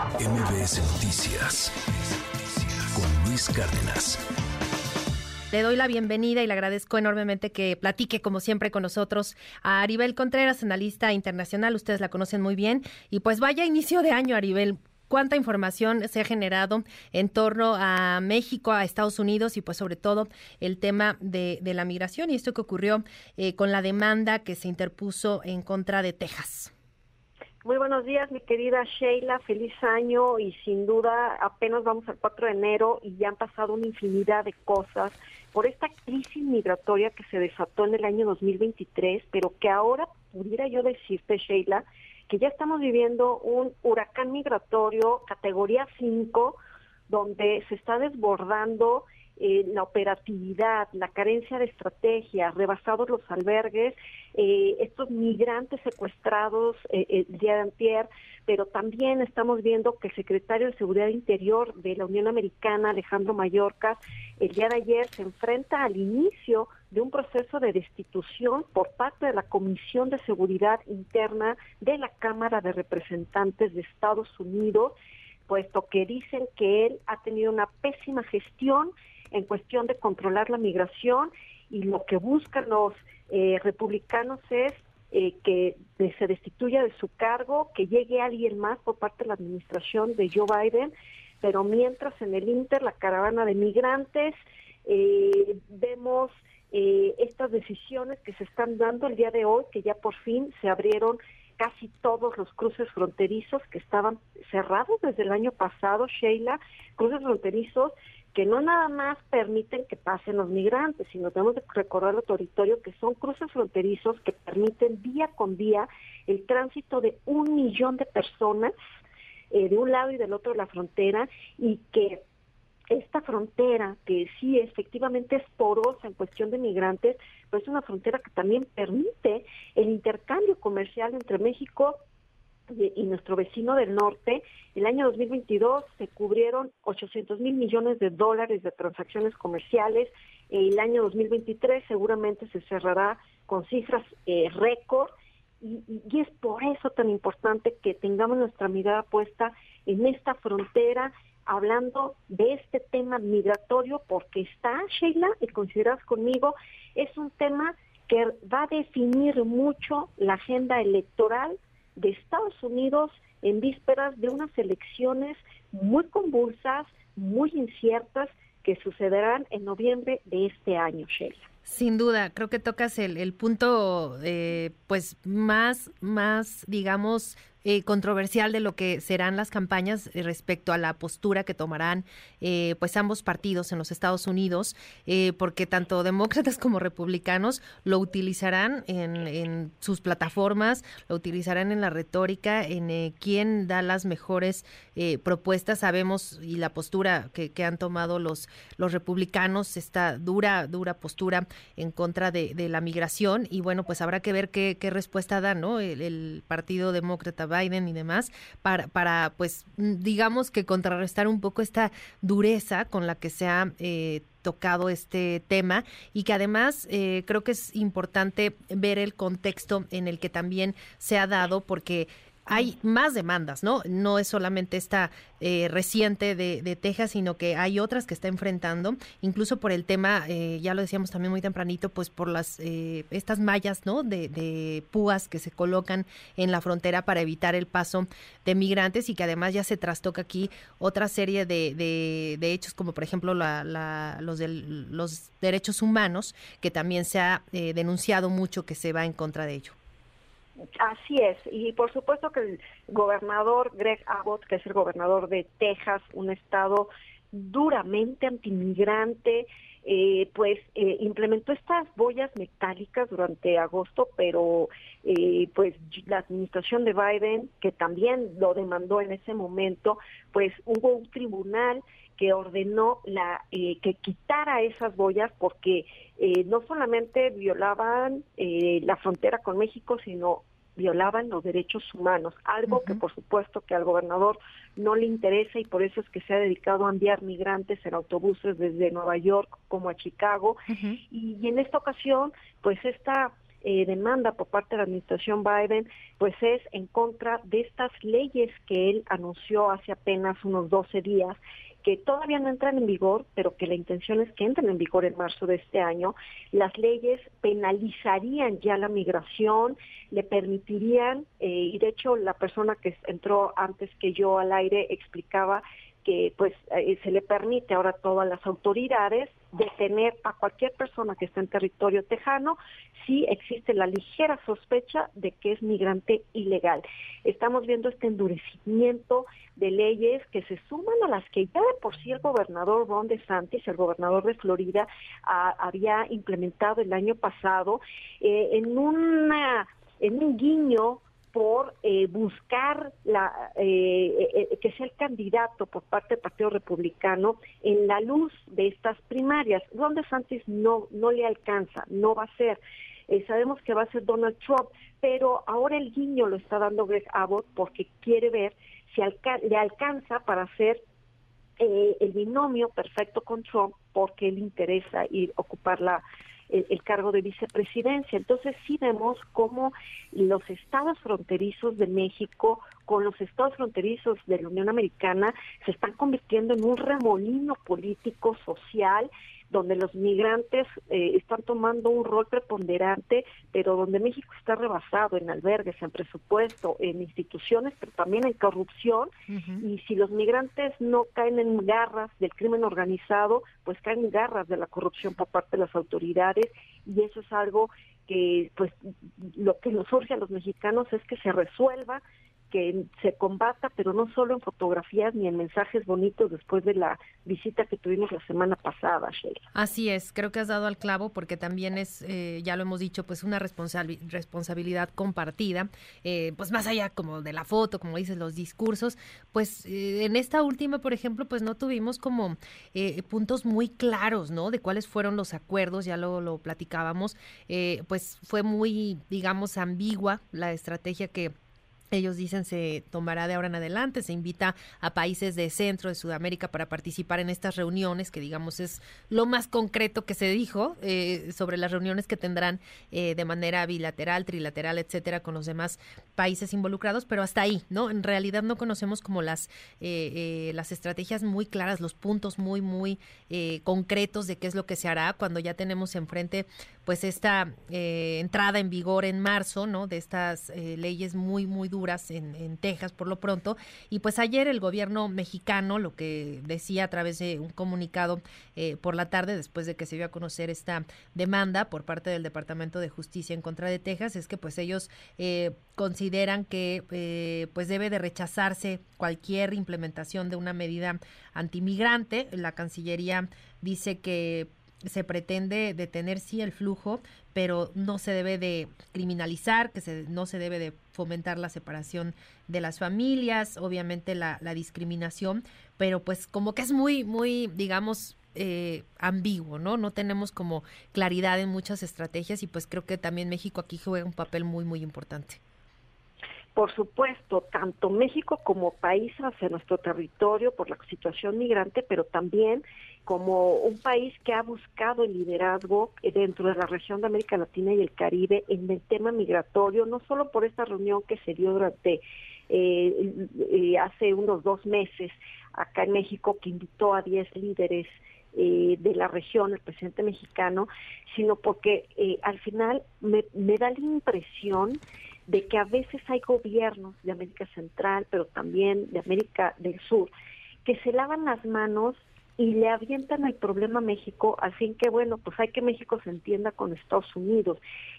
MBS Noticias con Luis Cárdenas. Le doy la bienvenida y le agradezco enormemente que platique, como siempre, con nosotros a Aribel Contreras, analista internacional. Ustedes la conocen muy bien. Y pues vaya inicio de año, Aribel cuánta información se ha generado en torno a México, a Estados Unidos y pues sobre todo el tema de, la migración y esto que ocurrió eh, con la demanda que se interpuso en contra de Texas. Muy buenos días, mi querida Sheila. Feliz año y sin duda apenas vamos al 4 de enero y ya han pasado una infinidad de cosas por esta crisis migratoria que se desató en el año 2023, pero que ahora pudiera yo decirte, Sheila, que ya estamos viviendo un huracán migratorio categoría 5, donde se está desbordando eh, la operatividad, la carencia de estrategia, rebasados los albergues, eh, estos migrantes secuestrados eh, el día de antier, pero también estamos viendo que el secretario de Seguridad Interior de la Unión Americana, Alejandro Mayorkas, el día de ayer se enfrenta al inicio de un proceso de destitución por parte de la Comisión de Seguridad Interna de la Cámara de Representantes de Estados Unidos, puesto que dicen que él ha tenido una pésima gestión en cuestión de controlar la migración y lo que buscan los eh, republicanos es eh, que se destituya de su cargo, que llegue alguien más por parte de la administración de Joe Biden, pero mientras en el Inter la caravana de migrantes eh, vemos eh, estas decisiones que se están dando el día de hoy, que ya por fin se abrieron casi todos los cruces fronterizos que estaban cerrados desde el año pasado, Sheila, cruces fronterizos que no nada más permiten que pasen los migrantes, sino tenemos que recordar al territorio que son cruces fronterizos que permiten día con día el tránsito de un millón de personas eh, de un lado y del otro de la frontera y que esta frontera, que sí efectivamente es porosa en cuestión de migrantes, pero es una frontera que también permite el intercambio comercial entre México y, nuestro vecino del norte. El año 2022 se cubrieron 800 mil millones de dólares de transacciones comerciales. El año 2023 seguramente se cerrará con cifras eh, récord. Y, es por eso tan importante que tengamos nuestra mirada puesta en esta frontera hablando de este tema migratorio porque está, Sheila, y consideras conmigo, es un tema que va a definir mucho la agenda electoral de Estados Unidos en vísperas de unas elecciones muy convulsas, muy inciertas, que sucederán en noviembre de este año, Sheila. Sin duda, creo que tocas el, el punto, eh, pues más, más, digamos, eh, controversial de lo que serán las campañas eh, respecto a la postura que tomarán eh, pues ambos partidos en los Estados Unidos, porque tanto demócratas como republicanos lo utilizarán en, sus plataformas, lo utilizarán en la retórica, en quién da las mejores propuestas. Sabemos y la postura que, han tomado los, los republicanos, esta dura, dura postura en contra de, la migración y bueno, pues habrá que ver qué, respuesta da ¿no? el Partido Demócrata Biden y demás, para, para pues digamos que contrarrestar un poco esta dureza con la que se ha eh, tocado este tema y que además eh, creo que es importante ver el contexto en el que también se ha dado porque hay más demandas, ¿no? No es solamente esta eh, reciente de, de, Texas, sino que hay otras que está enfrentando, incluso por el tema, eh, ya lo decíamos también muy tempranito, pues por las eh, estas mallas, ¿no? De, de, púas que se colocan en la frontera para evitar el paso de migrantes y que además ya se trastoca aquí otra serie de, de, hechos, como por ejemplo la, la, los, los derechos humanos, que también se ha denunciado mucho que se va en contra de ello. Así es, y por supuesto que el gobernador Greg Abbott, que es el gobernador de Texas, un estado duramente antimigrante, eh, pues eh, implementó estas boyas metálicas durante agosto, pero eh, pues la administración de Biden, que también lo demandó en ese momento, pues hubo un tribunal que ordenó la que quitara esas boyas porque no solamente violaban la frontera con México, sino violaban los derechos humanos, algo que por supuesto que al gobernador no le interesa y por eso es que se ha dedicado a enviar migrantes en autobuses desde Nueva York como a Chicago. Y, en esta ocasión pues esta eh, demanda por parte de la administración Biden, pues es en contra de estas leyes que él anunció hace apenas unos 12 días todavía no entran en vigor, pero que la intención es que entren en vigor en marzo de este año. Las leyes penalizarían ya la migración, le permitirían, eh, y de hecho la persona que entró antes que yo al aire explicaba que pues eh, se le permite ahora a todas las autoridades detener a cualquier persona que esté en territorio tejano si existe la ligera sospecha de que es migrante ilegal. Estamos viendo este endurecimiento de leyes que se suman a las que ya de por sí el gobernador Ron DeSantis, el gobernador de Florida, había implementado el año pasado eh, en una en un guiño por eh, buscar la, eh, eh, que sea el candidato por parte del Partido Republicano en la luz de estas primarias. Ron DeSantis no, no le alcanza, no va a ser. sabemos que va a ser Donald Trump, pero ahora el guiño lo está dando Greg Abbott porque quiere ver si le alcanza para hacer el binomio perfecto con Trump porque le interesa ir ocupar la, el, cargo de vicepresidencia. Entonces sí vemos cómo los estados fronterizos de México con los estados fronterizos de la Unión Americana se están convirtiendo en un remolino político, social, donde los migrantes eh, están tomando un rol preponderante, pero donde México está rebasado en albergues, en presupuesto, en instituciones, pero también en corrupción. Y si los migrantes no caen en garras del crimen organizado, pues caen en garras de la corrupción por parte de las autoridades y eso es algo que pues lo que nos urge a los mexicanos es que se resuelva que se combata, pero no solo en fotografías ni en mensajes bonitos después de la visita que tuvimos la semana pasada, Sheila. Así es, creo que has dado al clavo porque también es, eh, ya lo hemos dicho, pues una responsabilidad compartida, eh, pues más allá como de la foto, como dices, los discursos, pues eh, en esta última, por ejemplo, pues no tuvimos como puntos muy claros, ¿no? De cuáles fueron los acuerdos, ya lo, lo platicábamos, pues fue muy, digamos, ambigua la estrategia que ellos dicen se tomará de ahora en adelante, se invita a países de Centro, de Sudamérica para participar en estas reuniones, que digamos es lo más concreto que se dijo eh, sobre las reuniones que tendrán eh, de manera bilateral, trilateral, etcétera, con los demás países involucrados, pero hasta ahí, ¿no? En realidad no conocemos como las, eh, las estrategias muy claras, los puntos muy, muy concretos de qué es lo que se hará cuando ya tenemos enfrente pues esta entrada en vigor en marzo, ¿no? De estas leyes muy, muy duras en, Texas por lo pronto. Y pues ayer el gobierno mexicano lo que decía a través de un comunicado eh, por la tarde, después de que se dio a conocer esta demanda por parte del Departamento de Justicia en contra de Texas, es que pues ellos eh, consideran que eh, pues debe de rechazarse cualquier implementación de una medida antimigrante. La Cancillería dice que se pretende detener sí el flujo, pero no se debe de criminalizar, que se, no se debe de fomentar la separación de las familias, obviamente la, la discriminación, pero pues como que es muy, muy, digamos, eh, ambiguo, ¿no? No tenemos como claridad en muchas estrategias y pues creo que también México aquí juega un papel muy, muy importante. Por supuesto, tanto México como país hacia nuestro territorio por la situación migrante, pero también como un país que ha buscado el liderazgo dentro de la región de América Latina y el Caribe en el tema migratorio, no solo por esta reunión que se dio durante eh, eh, hace unos dos meses acá en México, que invitó a 10 líderes eh, de la región, el presidente mexicano, sino porque al final me, me da la impresión de que a veces hay gobiernos de América Central, pero también de América del Sur, que se lavan las manos y le avientan el problema a México, fin que bueno, pues hay que México se entienda con Estados Unidos.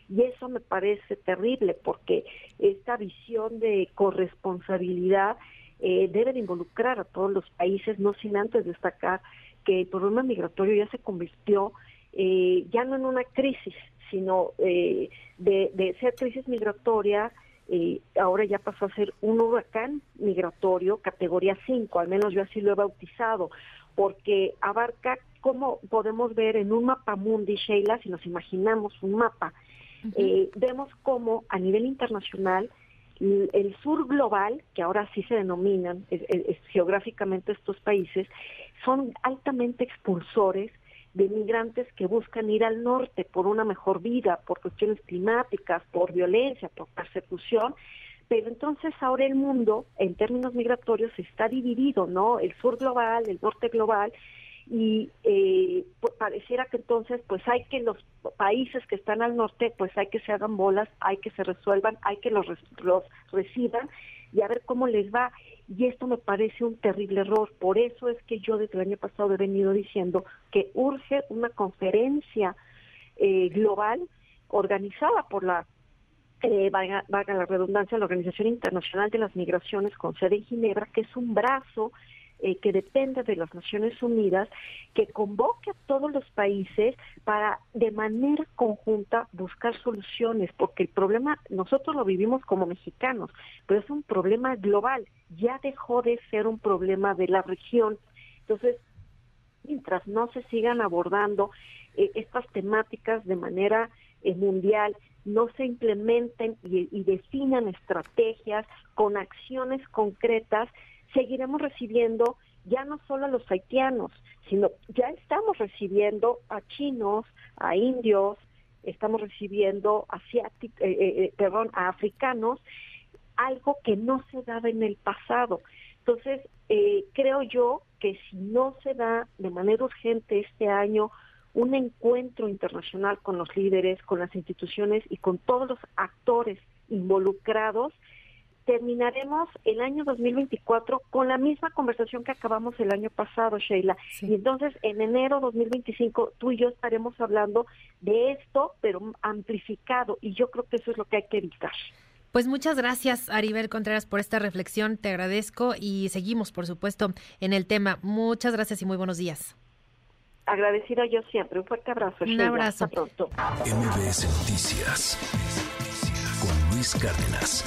Y eso me parece terrible porque esta visión de corresponsabilidad eh, debe de involucrar a todos los países, no sin antes destacar que el problema migratorio ya se convirtió eh, ya no en una crisis, sino eh, de, ser crisis migratoria, eh, ahora ya pasó a ser un huracán migratorio categoría 5, al menos yo así lo he bautizado, porque abarca, como podemos ver en un mapa mundi, Sheila, si nos imaginamos un mapa, eh, vemos cómo a nivel internacional el sur global, que ahora sí se denominan geográficamente estos países, son altamente expulsores de migrantes que buscan ir al norte por una mejor vida, por cuestiones climáticas, por violencia, por persecución, pero entonces ahora el mundo, en términos migratorios, está dividido, ¿no? El sur global, el norte global, y eh, pues, pareciera que entonces pues hay que los países que están al norte pues hay que se hagan bolas, hay que se resuelvan, hay que los, los reciban y a ver cómo les va. Y esto me parece un terrible error. Por eso es que yo desde el año pasado he venido diciendo que urge una conferencia eh, global organizada por la eh, valga, la redundancia, la Organización Internacional de las Migraciones con sede en Ginebra, que es un brazo eh, que depende de las Naciones Unidas, que convoque a todos los países para de manera conjunta buscar soluciones, porque el problema nosotros lo vivimos como mexicanos, pero es un problema global, ya dejó de ser un problema de la región. Entonces, mientras no se sigan abordando eh, estas temáticas de manera eh, mundial, no se implementen y, definan estrategias con acciones concretas, seguiremos recibiendo ya no solo a los haitianos, sino ya estamos recibiendo a chinos, a indios, estamos recibiendo asiáticos, eh, eh, eh, perdón, a africanos, algo que no se daba en el pasado. Entonces, creo yo que si no se da de manera urgente este año un encuentro internacional con los líderes, con las instituciones y con todos los actores involucrados, terminaremos el año 2024 con la misma conversación que acabamos el año pasado, Sheila. Y entonces en enero 2025 tú y yo estaremos hablando de esto, pero amplificado. Y yo creo que eso es lo que hay que evitar. Pues muchas gracias, Aribel Contreras, por esta reflexión. Te agradezco y seguimos, por supuesto, en el tema. Muchas gracias y muy buenos días. Agradecido yo siempre. Un fuerte abrazo. Un abrazo. Hasta pronto. MBS Noticias con Luis Cárdenas.